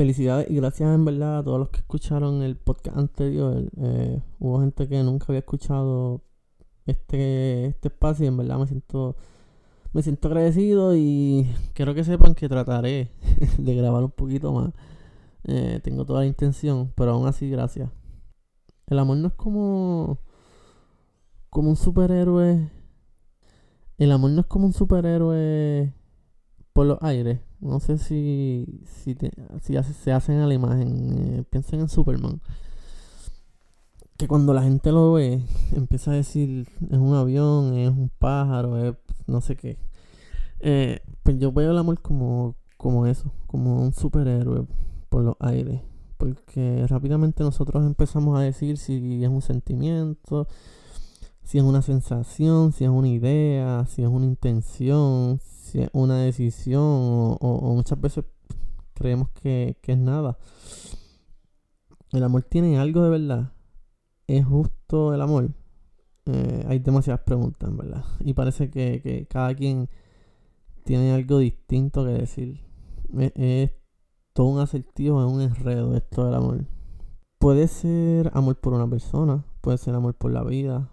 Felicidades y gracias en verdad a todos los que escucharon el podcast anterior. Eh, hubo gente que nunca había escuchado este, este espacio y en verdad me siento me siento agradecido y quiero que sepan que trataré de grabar un poquito más. Eh, tengo toda la intención, pero aún así gracias. El amor no es como como un superhéroe. El amor no es como un superhéroe por los aires. No sé si si, si se hacen a la imagen. Eh, piensen en Superman que cuando la gente lo ve, empieza a decir, es un avión, es un pájaro, es no sé qué. Eh, pues yo veo el amor como, como eso, como un superhéroe por los aires. Porque rápidamente nosotros empezamos a decir si es un sentimiento, si es una sensación, si es una idea, si es una intención, es una decisión, o, muchas veces creemos que, que es nada. El amor tiene algo de verdad ¿Es justo el amor? Eh, hay demasiadas preguntas, verdad. Y parece que, cada quien tiene algo distinto que decir. Es, todo un acertijo, es un enredo esto del amor. Puede ser amor por una persona, puede ser amor por la vida,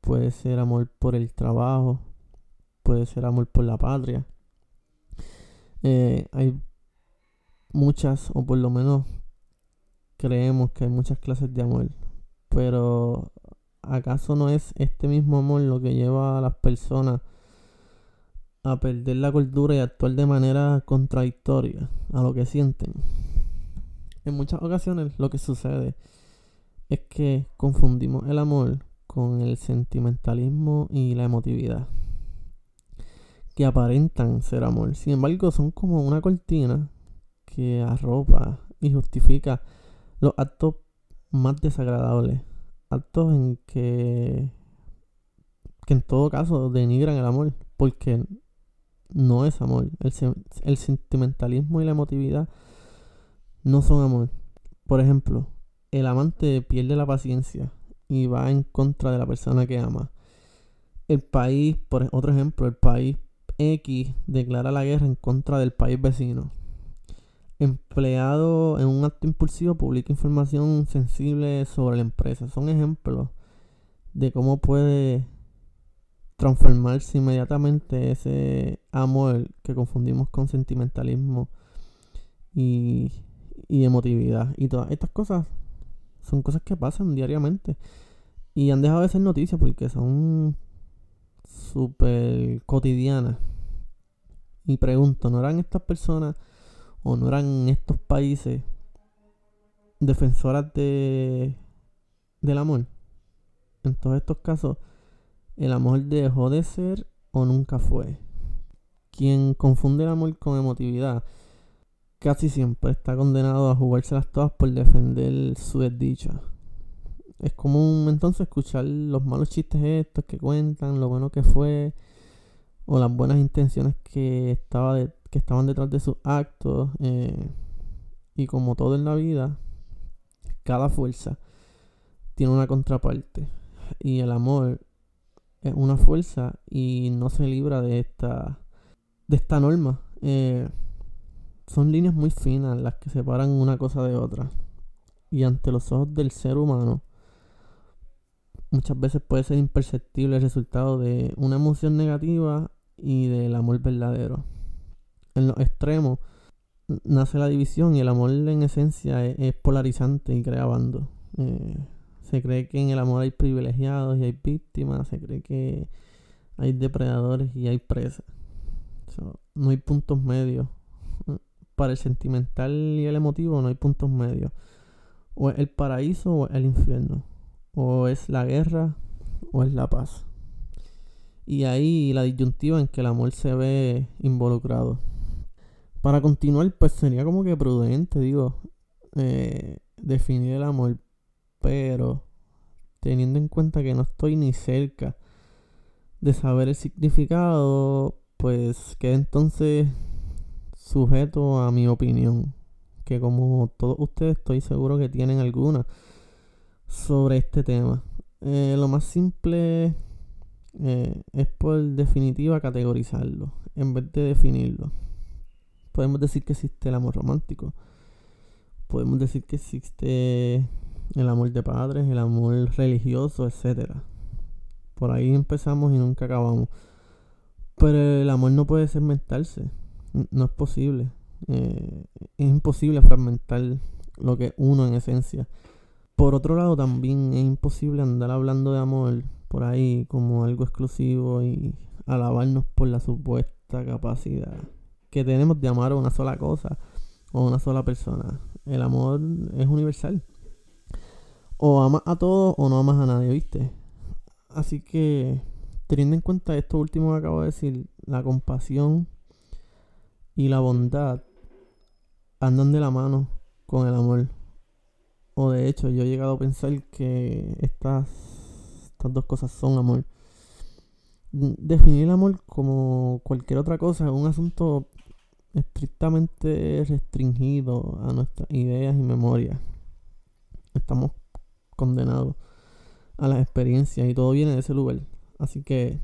puede ser amor por el trabajo, puede ser amor por la patria. Eh, hay muchas, o por lo menos creemos que hay muchas clases de amor. Pero ¿acaso no es este mismo amor lo que lleva a las personas a perder la cordura y actuar de manera contradictoria a lo que sienten? En muchas ocasiones lo que sucede es que confundimos el amor con el sentimentalismo y la emotividad que aparentan ser amor. Sin embargo, son como una cortina que arropa y justifica los actos más desagradables. Actos en que, que en todo caso denigran el amor, porque no es amor. El, el sentimentalismo y la emotividad no son amor. Por ejemplo, el amante pierde la paciencia y va en contra de la persona que ama. El país, por otro ejemplo, el país X declara la guerra en contra del país vecino empleado en un acto impulsivo publica información sensible sobre la empresa. Son ejemplos de cómo puede transformarse inmediatamente ese amor que confundimos con sentimentalismo y, emotividad. Y todas estas cosas son cosas que pasan diariamente. Y han dejado de ser noticias porque son súper cotidianas. Y pregunto, ¿no eran estas personas o no eran estos países defensoras de del amor. En todos estos casos, el amor dejó de ser o nunca fue. Quien confunde el amor con emotividad casi siempre está condenado a jugárselas todas por defender su desdicha. Es común entonces escuchar los malos chistes estos que cuentan, lo bueno que fue, o las buenas intenciones que estaba de, que estaban detrás de sus actos. Eh, y como todo en la vida, cada fuerza tiene una contraparte. Y el amor es una fuerza y no se libra de esta, de esta norma. Eh, son líneas muy finas las que separan una cosa de otra. Y ante los ojos del ser humano, muchas veces puede ser imperceptible el resultado de una emoción negativa y del amor verdadero en los extremos nace la división y el amor en esencia es, polarizante y crea bando. Eh, se cree que en el amor hay privilegiados y hay víctimas, se cree que hay depredadores y hay presas. no hay puntos medios. Para el sentimental y el emotivo no hay puntos medios. O es el paraíso o es el infierno. O es la guerra o es la paz. Y ahí la disyuntiva en que el amor se ve involucrado. Para continuar, pues sería como que prudente, digo, eh, definir el amor, pero teniendo en cuenta que no estoy ni cerca de saber el significado, pues queda entonces sujeto a mi opinión, que como todos ustedes estoy seguro que tienen alguna sobre este tema. Eh, lo más simple eh, es por definitiva categorizarlo en vez de definirlo podemos decir que existe el amor romántico, podemos decir que existe el amor de padres, el amor religioso, etc. Por ahí empezamos y nunca acabamos. Pero el amor no puede segmentarse. No es posible. Eh, es imposible fragmentar lo que es uno en esencia. Por otro lado, también es imposible andar hablando de amor por ahí como algo exclusivo y alabarnos por la supuesta capacidad que tenemos de amar a una sola cosa o a una sola persona. El amor es universal. O amas a todos o no amas a nadie, ¿viste? Así que, teniendo en cuenta esto último que acabo de decir, la compasión y la bondad andan de la mano con el amor. O de hecho, yo he llegado a pensar que estas, estas dos cosas son amor. Definir el amor como cualquier otra cosa es un asunto estrictamente restringido a nuestras ideas y memorias. Estamos condenados a las experiencias y todo viene de ese lugar. Así que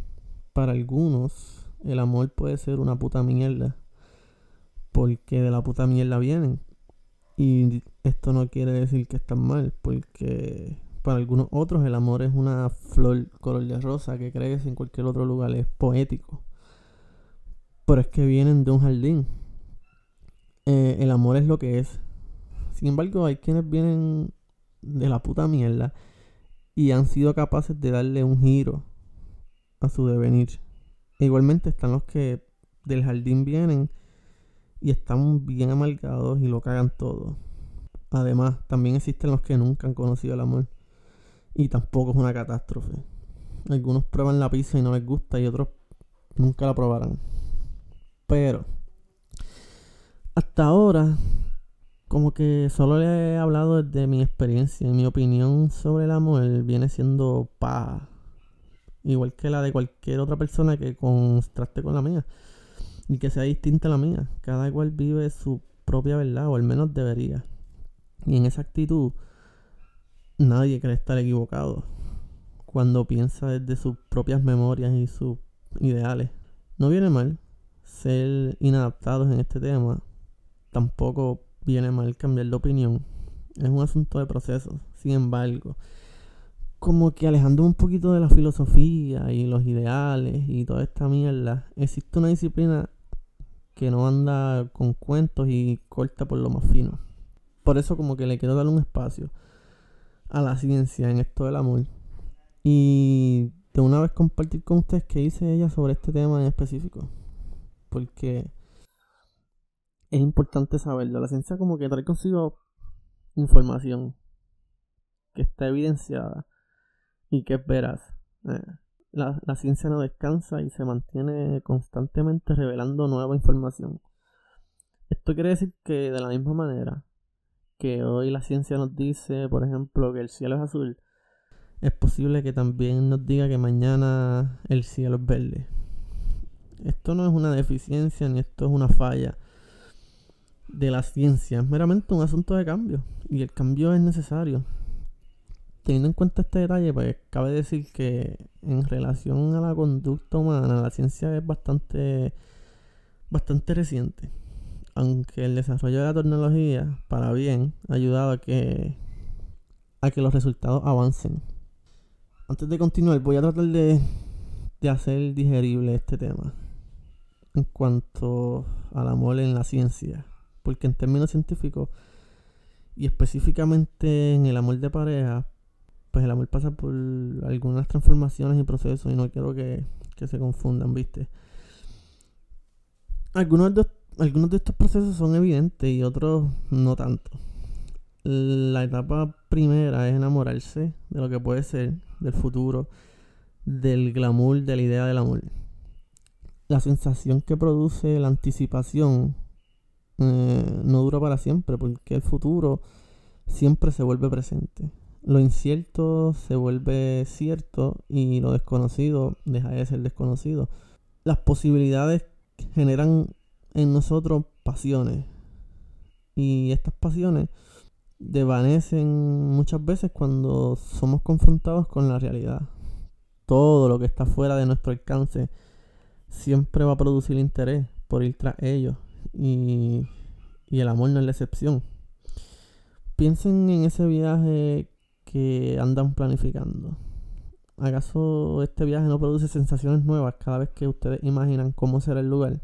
para algunos el amor puede ser una puta mierda. Porque de la puta mierda vienen. Y esto no quiere decir que están mal, porque para algunos otros el amor es una flor color de rosa que crece en cualquier otro lugar, es poético. Pero es que vienen de un jardín. Eh, el amor es lo que es. Sin embargo, hay quienes vienen de la puta mierda y han sido capaces de darle un giro a su devenir. Igualmente están los que del jardín vienen y están bien amargados y lo cagan todo. Además, también existen los que nunca han conocido el amor y tampoco es una catástrofe. Algunos prueban la pizza y no les gusta y otros nunca la probarán. Pero hasta ahora como que solo le he hablado de mi experiencia. Mi opinión sobre el amor viene siendo pa. Igual que la de cualquier otra persona que contraste con la mía. Y que sea distinta a la mía. Cada cual vive su propia verdad, o al menos debería. Y en esa actitud, nadie quiere estar equivocado. Cuando piensa desde sus propias memorias y sus ideales. No viene mal ser inadaptados en este tema. Tampoco viene mal cambiar de opinión. Es un asunto de proceso. Sin embargo, como que alejando un poquito de la filosofía y los ideales y toda esta mierda, existe una disciplina que no anda con cuentos y corta por lo más fino. Por eso como que le quiero dar un espacio a la ciencia en esto del amor. Y de una vez compartir con ustedes qué dice ella sobre este tema en específico. Porque es importante saberlo. La ciencia como que trae consigo información que está evidenciada y que es veraz. Eh, la, la, ciencia no descansa y se mantiene constantemente revelando nueva información. Esto quiere decir que de la misma manera que hoy la ciencia nos dice, por ejemplo, que el cielo es azul, es posible que también nos diga que mañana el cielo es verde. Esto no es una deficiencia ni esto es una falla de la ciencia. Es meramente un asunto de cambio. Y el cambio es necesario. Teniendo en cuenta este detalle, pues cabe decir que en relación a la conducta humana, la ciencia es bastante, bastante reciente. Aunque el desarrollo de la tecnología, para bien, ha ayudado a que, a que los resultados avancen. Antes de continuar, voy a tratar de, de hacer digerible este tema en cuanto al amor en la ciencia porque en términos científicos y específicamente en el amor de pareja, pues el amor pasa por algunas transformaciones y procesos y no quiero que, se confundan, ¿viste? Algunos de, algunos de estos procesos son evidentes y otros no tanto. La etapa primera es enamorarse de lo que puede ser, del futuro, del glamour, de la idea del amor. La sensación que produce la anticipación eh, no dura para siempre, porque el futuro siempre se vuelve presente. Lo incierto se vuelve cierto y lo desconocido deja de ser desconocido. Las posibilidades generan en nosotros pasiones y estas pasiones desvanecen muchas veces cuando somos confrontados con la realidad. Todo lo que está fuera de nuestro alcance siempre va a producir interés por ir tras ellos y, el amor no es la excepción. Piensen en ese viaje que andan planificando. ¿Acaso este viaje no produce sensaciones nuevas cada vez que ustedes imaginan cómo será el lugar?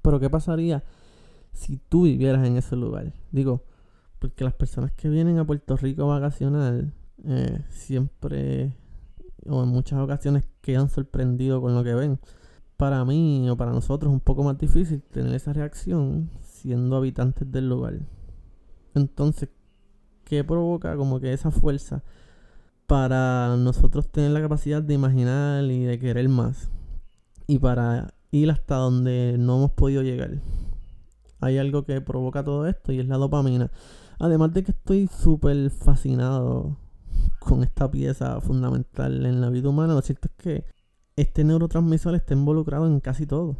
Pero ¿qué pasaría si tú vivieras en ese lugar? Digo, porque las personas que vienen a Puerto Rico a vacacionar eh, siempre o en muchas ocasiones quedan sorprendidos con lo que ven. Para mí o para nosotros es un poco más difícil tener esa reacción siendo habitantes del lugar. Entonces, ¿qué provoca como que esa fuerza para nosotros tener la capacidad de imaginar y de querer más? Y para ir hasta donde no hemos podido llegar. Hay algo que provoca todo esto y es la dopamina. Además de que estoy súper fascinado con esta pieza fundamental en la vida humana, lo cierto es que este neurotransmisor está involucrado en casi todo.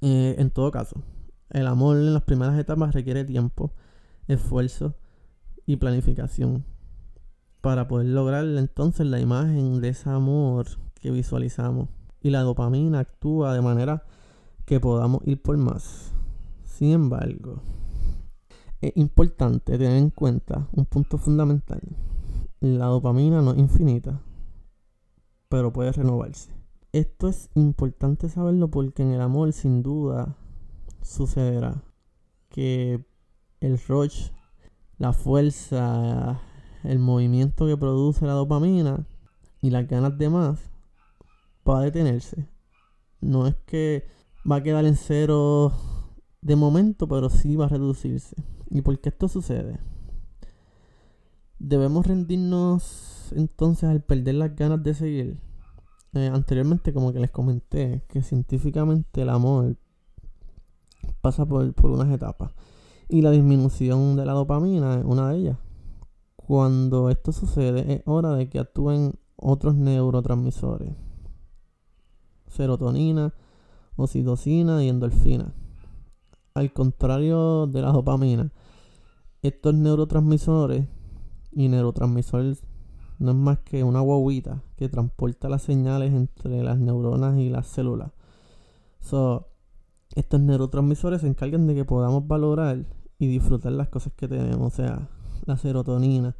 Eh, en todo caso, el amor en las primeras etapas requiere tiempo, esfuerzo y planificación para poder lograr entonces la imagen de ese amor que visualizamos. Y la dopamina actúa de manera que podamos ir por más. Sin embargo, es importante tener en cuenta un punto fundamental. La dopamina no es infinita, pero puede renovarse. Esto es importante saberlo porque en el amor sin duda sucederá que el rush, la fuerza, el movimiento que produce la dopamina y las ganas de más va a detenerse. No es que va a quedar en cero de momento, pero sí va a reducirse. ¿Y por qué esto sucede? Debemos rendirnos entonces al perder las ganas de seguir. Eh, anteriormente, como que les comenté, que científicamente el amor pasa por, por unas etapas. Y la disminución de la dopamina es una de ellas. Cuando esto sucede, es hora de que actúen otros neurotransmisores: serotonina, oxitocina y endorfina. Al contrario de la dopamina, estos neurotransmisores y neurotransmisores no es más que una guaguita que transporta las señales entre las neuronas y las células. Estos neurotransmisores se encargan de que podamos valorar y disfrutar las cosas que tenemos, o sea, la serotonina,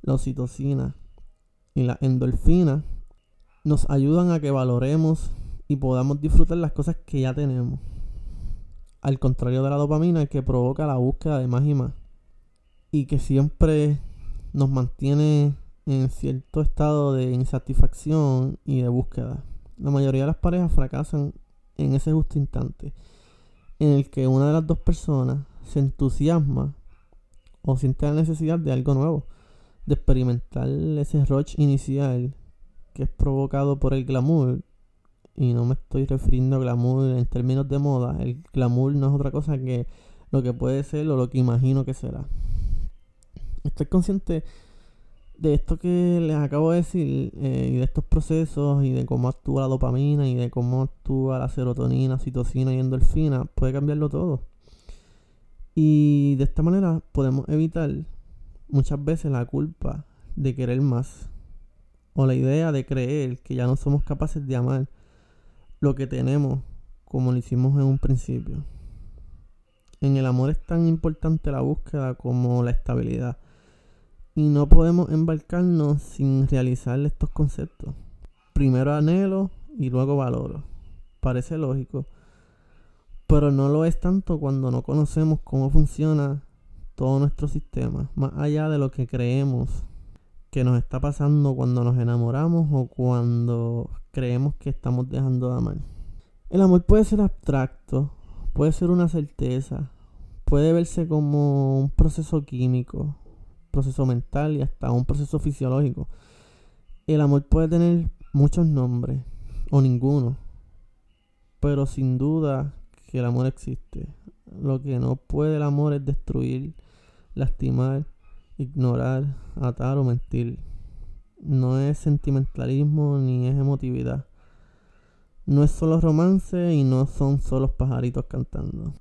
la oxitocina y la endorfina nos ayudan a que valoremos y podamos disfrutar las cosas que ya tenemos. Al contrario de la dopamina que provoca la búsqueda de más y más. Y que siempre nos mantiene en cierto estado de insatisfacción y de búsqueda. La mayoría de las parejas fracasan en ese justo instante en el que una de las dos personas se entusiasma o siente la necesidad de algo nuevo, de experimentar ese rush inicial que es provocado por el glamour. Y no me estoy refiriendo a glamour en términos de moda. El glamour no es otra cosa que lo que puede ser o lo que imagino que será. Estoy consciente de esto que les acabo de decir eh, y de estos procesos y de cómo actúa la dopamina y de cómo actúa la serotonina, citocina y endorfina, puede cambiarlo todo. Y de esta manera podemos evitar muchas veces la culpa de querer más o la idea de creer que ya no somos capaces de amar lo que tenemos como lo hicimos en un principio. En el amor es tan importante la búsqueda como la estabilidad. Y no podemos embarcarnos sin realizar estos conceptos. Primero anhelo y luego valoro. Parece lógico. Pero no lo es tanto cuando no conocemos cómo funciona todo nuestro sistema. Más allá de lo que creemos que nos está pasando cuando nos enamoramos o cuando creemos que estamos dejando de amar. El amor puede ser abstracto, puede ser una certeza, puede verse como un proceso químico, proceso mental y hasta un proceso fisiológico. El amor puede tener muchos nombres o ninguno, pero sin duda que el amor existe. Lo que no puede el amor es destruir, lastimar, ignorar, atar o mentir. No es sentimentalismo ni es emotividad. No es solo romance y no son solo pajaritos cantando.